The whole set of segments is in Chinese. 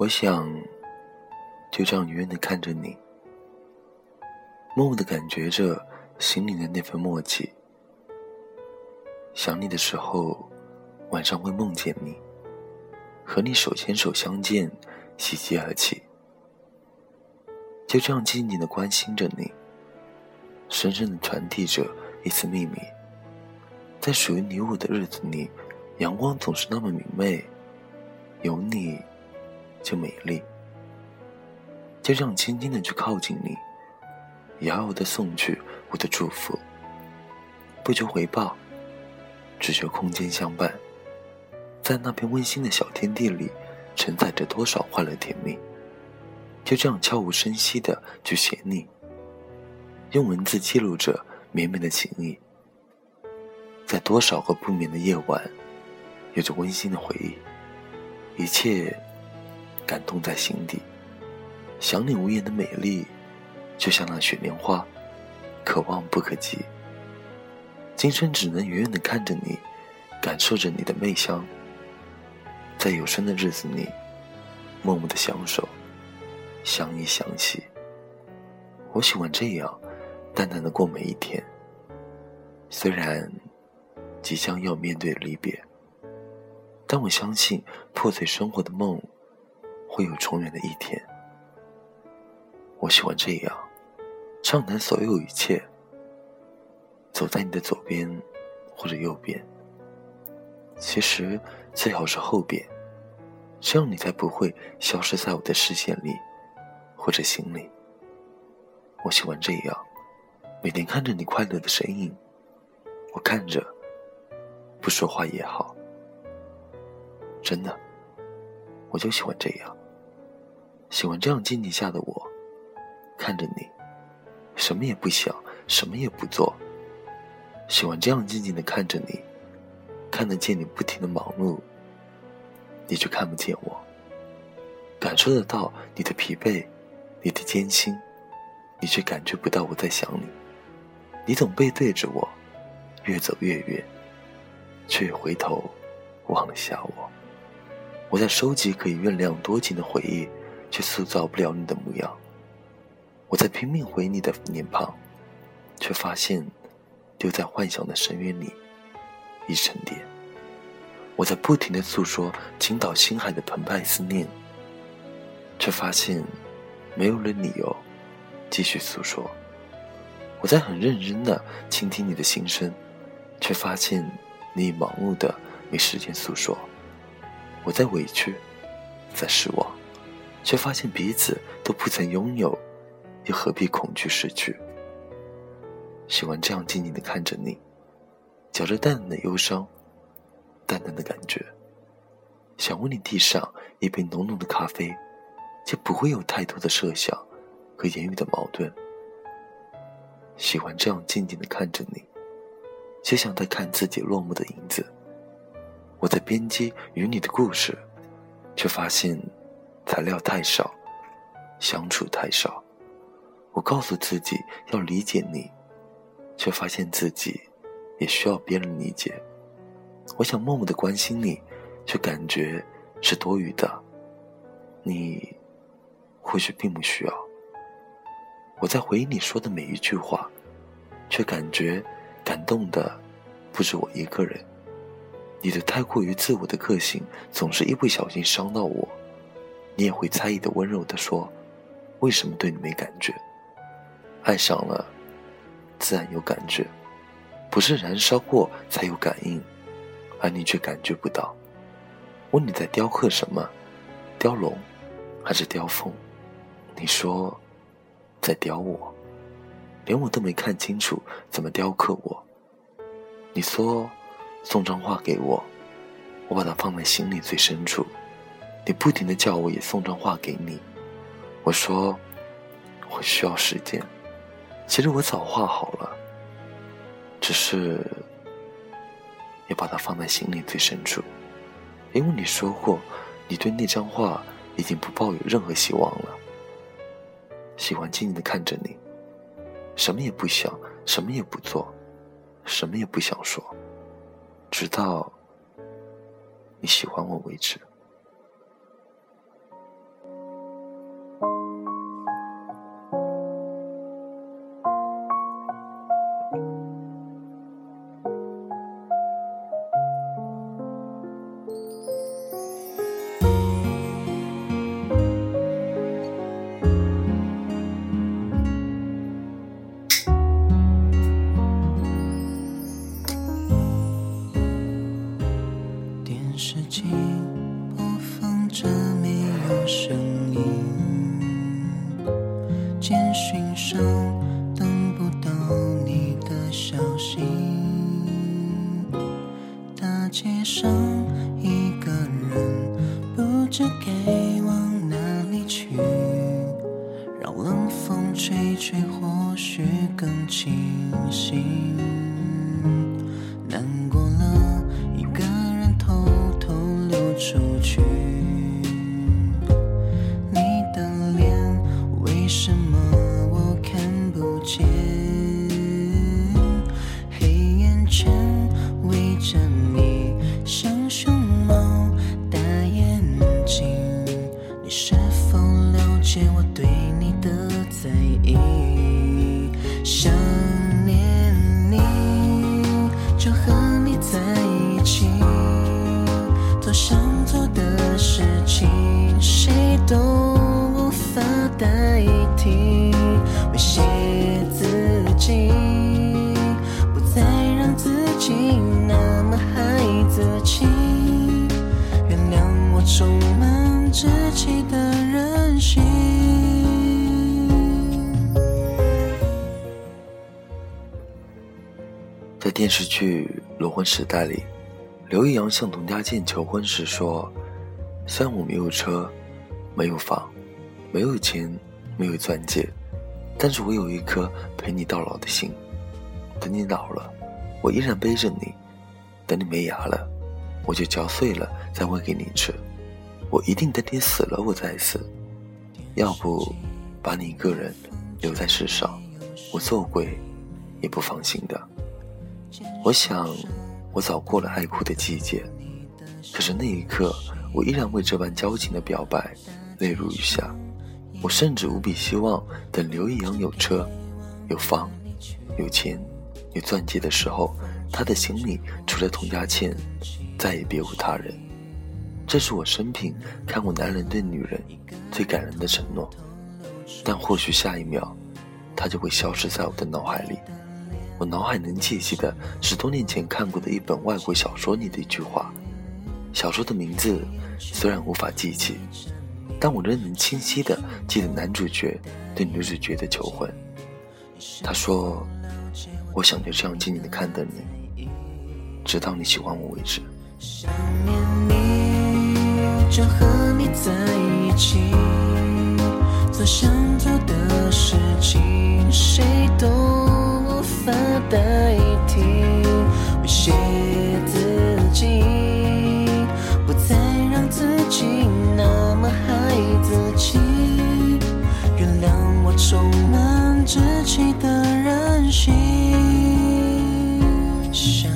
我想就这样远远的看着你，默默的感觉着心里的那份默契。想你的时候，晚上会梦见你，和你手牵手相见，喜极而泣。就这样静静的关心着你，深深的传递着一丝秘密。在属于你我的日子里，阳光总是那么明媚，有你就美丽。就这样轻轻的去靠近你，遥遥的送去我的祝福，不求回报，只求空间相伴，在那片温馨的小天地里，承载着多少快乐甜蜜。就这样悄无声息的去写你，用文字记录着绵绵的情谊，在多少个不眠的夜晚，有着温馨的回忆，一切感动在心底。想你无言的美丽，就像那雪莲花，可望不可及。今生只能远远的看着你，感受着你的媚香，在有生的日子里，默默的相守。相依相惜，我喜欢这样淡淡的过每一天。虽然即将要面对离别，但我相信破碎生活的梦会有重圆的一天。我喜欢这样畅谈所有一切，走在你的左边或者右边，其实最好是后边，这样你才不会消失在我的视线里。或者心里，我喜欢这样，每天看着你快乐的身影，我看着，不说话也好。真的，我就喜欢这样，喜欢这样静静下的我，看着你，什么也不想，什么也不做，喜欢这样静静的看着你，看得见你不停的忙碌，你却看不见我，感受得到你的疲惫。你的艰辛，你却感觉不到我在想你。你总背对着我，越走越远，却回头望了下我。我在收集可以原谅多情的回忆，却塑造不了你的模样。我在拼命回你的脸庞，却发现丢在幻想的深渊里已沉淀。我在不停的诉说倾倒心海的澎湃思念，却发现。没有了理由继续诉说，我在很认真的倾听你的心声，却发现你已盲目的没时间诉说。我在委屈，在失望，却发现彼此都不曾拥有，又何必恐惧失去？喜欢这样静静的看着你，嚼着淡淡的忧伤，淡淡的感觉，想为你递上一杯浓浓的咖啡。就不会有太多的设想和言语的矛盾。喜欢这样静静的看着你，就像在看自己落寞的影子。我在编辑与你的故事，却发现材料太少，相处太少。我告诉自己要理解你，却发现自己也需要别人理解。我想默默的关心你，却感觉是多余的。你。或许并不需要。我在回忆你说的每一句话，却感觉感动的不止我一个人。你的太过于自我的个性，总是一不小心伤到我。你也会猜疑的温柔的说：“为什么对你没感觉？爱上了，自然有感觉，不是燃烧过才有感应，而你却感觉不到。”问你在雕刻什么？雕龙，还是雕凤？你说，在雕我，连我都没看清楚怎么雕刻我。你说，送张画给我，我把它放在心里最深处。你不停的叫我也送张画给你，我说，我需要时间。其实我早画好了，只是，也把它放在心里最深处，因为你说过，你对那张画已经不抱有任何希望了。喜欢静静的看着你，什么也不想，什么也不做，什么也不想说，直到你喜欢我为止。更清晰。孩子气，原谅我充满稚气的任性。在电视剧《裸婚时代》里，刘易阳向佟佳倩求婚时说：“虽然我没有车，没有房，没有钱，没有钻戒，但是我有一颗陪你到老的心。等你老了，我依然背着你；等你没牙了，我就嚼碎了再喂给你吃。我一定等你死了我再死，要不把你一个人留在世上，我做鬼也不放心的。”我想，我早过了爱哭的季节，可是那一刻，我依然为这般交情的表白泪如雨下。我甚至无比希望，等刘易阳有车、有房、有钱、有钻戒的时候，他的心里除了佟佳倩，再也别无他人。这是我生平看过男人对女人最感人的承诺。但或许下一秒，他就会消失在我的脑海里。我脑海能记起的是多年前看过的一本外国小说里的一句话，小说的名字虽然无法记起，但我仍能清晰的记得男主角对女主角的求婚。他说：“我想就这样静静的看着你，直到你喜欢我为止。”想念你，就和你在一起，做想做的事情，谁都无法代替。威胁自己，不再让自己那么孩子气，原谅我充满稚气的任性。想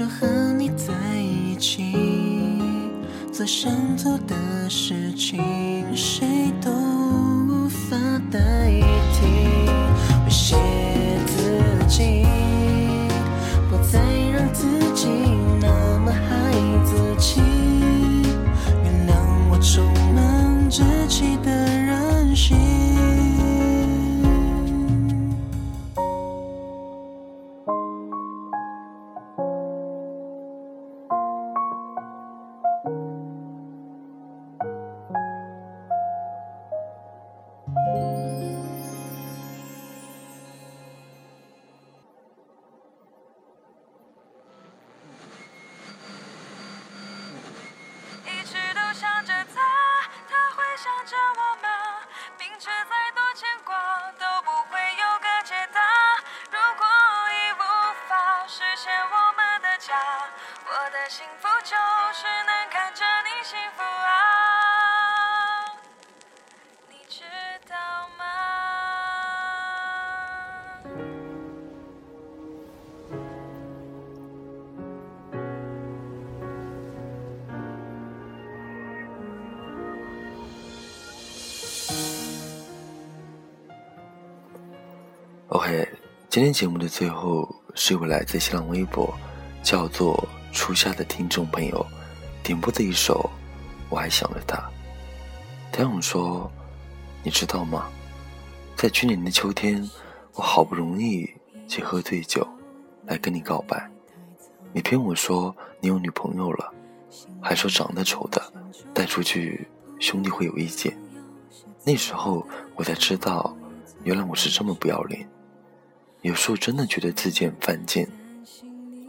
想念你，就和你在一起，做想做的事情，谁都无法代替。今天节目的最后是一位来自新浪微博叫做“初夏”的听众朋友点播的一首《我还想着他》。他想说：“你知道吗？在去年的秋天，我好不容易去喝醉酒来跟你告白，你骗我说你有女朋友了，还说长得丑的带出去，兄弟会有意见。那时候我才知道，原来我是这么不要脸。有时候真的觉得自己很犯贱。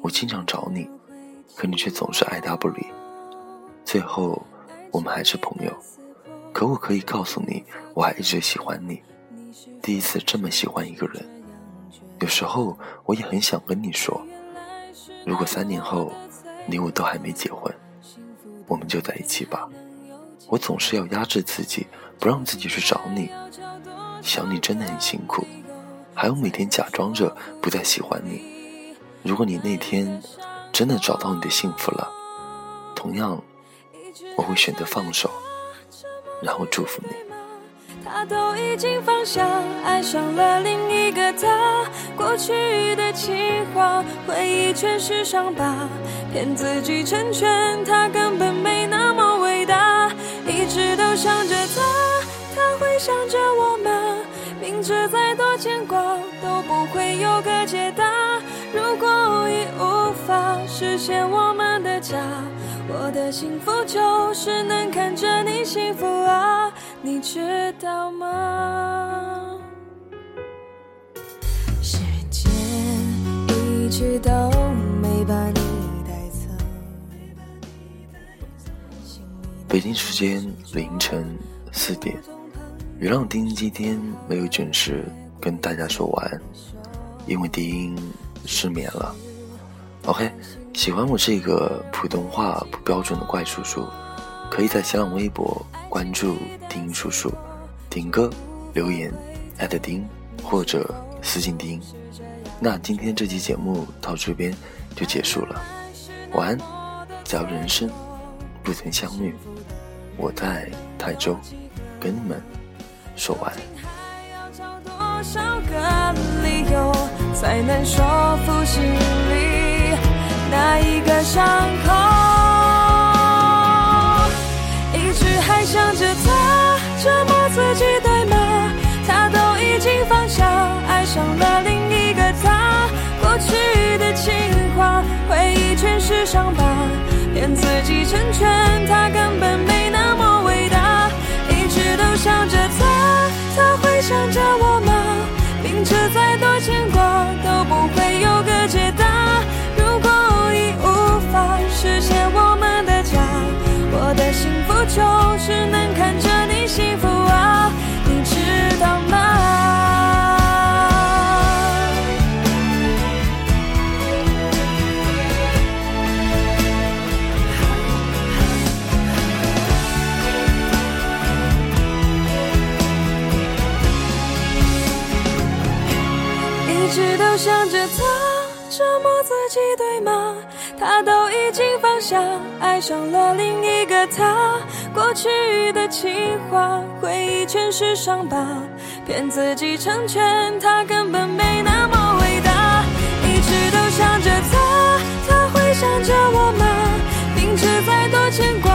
我经常找你，可你却总是爱答不理。最后，我们还是朋友。可我可以告诉你，我还一直喜欢你。第一次这么喜欢一个人。有时候我也很想跟你说，如果三年后你我都还没结婚，我们就在一起吧。我总是要压制自己，不让自己去找你。想你真的很辛苦，还有每天假装着不再喜欢你。如果你那天真的找到你的幸福了，同样我会选择放手，然后祝福你。他都已经放下，爱上了另一个他。过去的情话，回忆全是伤疤，骗自己成全他，根本没那么伟大。一直都想着他，他会想着我吗？明知再多牵挂都不会有个解答。如果已无法实现我们的家，我的幸福就是能看着你幸福啊，你知道吗？时间一直都没把你带走。北京时间凌晨四点，雨浪丁今天没有准时跟大家说晚安，因为丁失眠了。OK，喜欢我这个普通话不标准的怪叔叔，可以在新浪微博关注丁叔叔，点歌留言艾特丁或者私信丁。那今天这期节目到这边就结束了，晚安。假如人生不曾相遇。我在泰州，跟你们说晚安。要找多少个理由才能说服心里那一个伤口？一直还想着他，折磨自己对吗？他都已经放下，爱上了另一个他。过去的情话，回忆全是伤疤，骗自己成全他，根本没一直都想着他，折磨自己，对吗？他都已经放下，爱上了另一个他。过去的情话，回忆全是伤疤，骗自己成全他根本没那么伟大。一直都想着他，他会想着我吗？明知再多牵挂。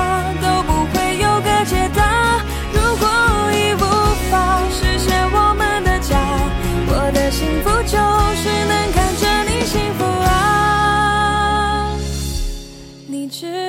future.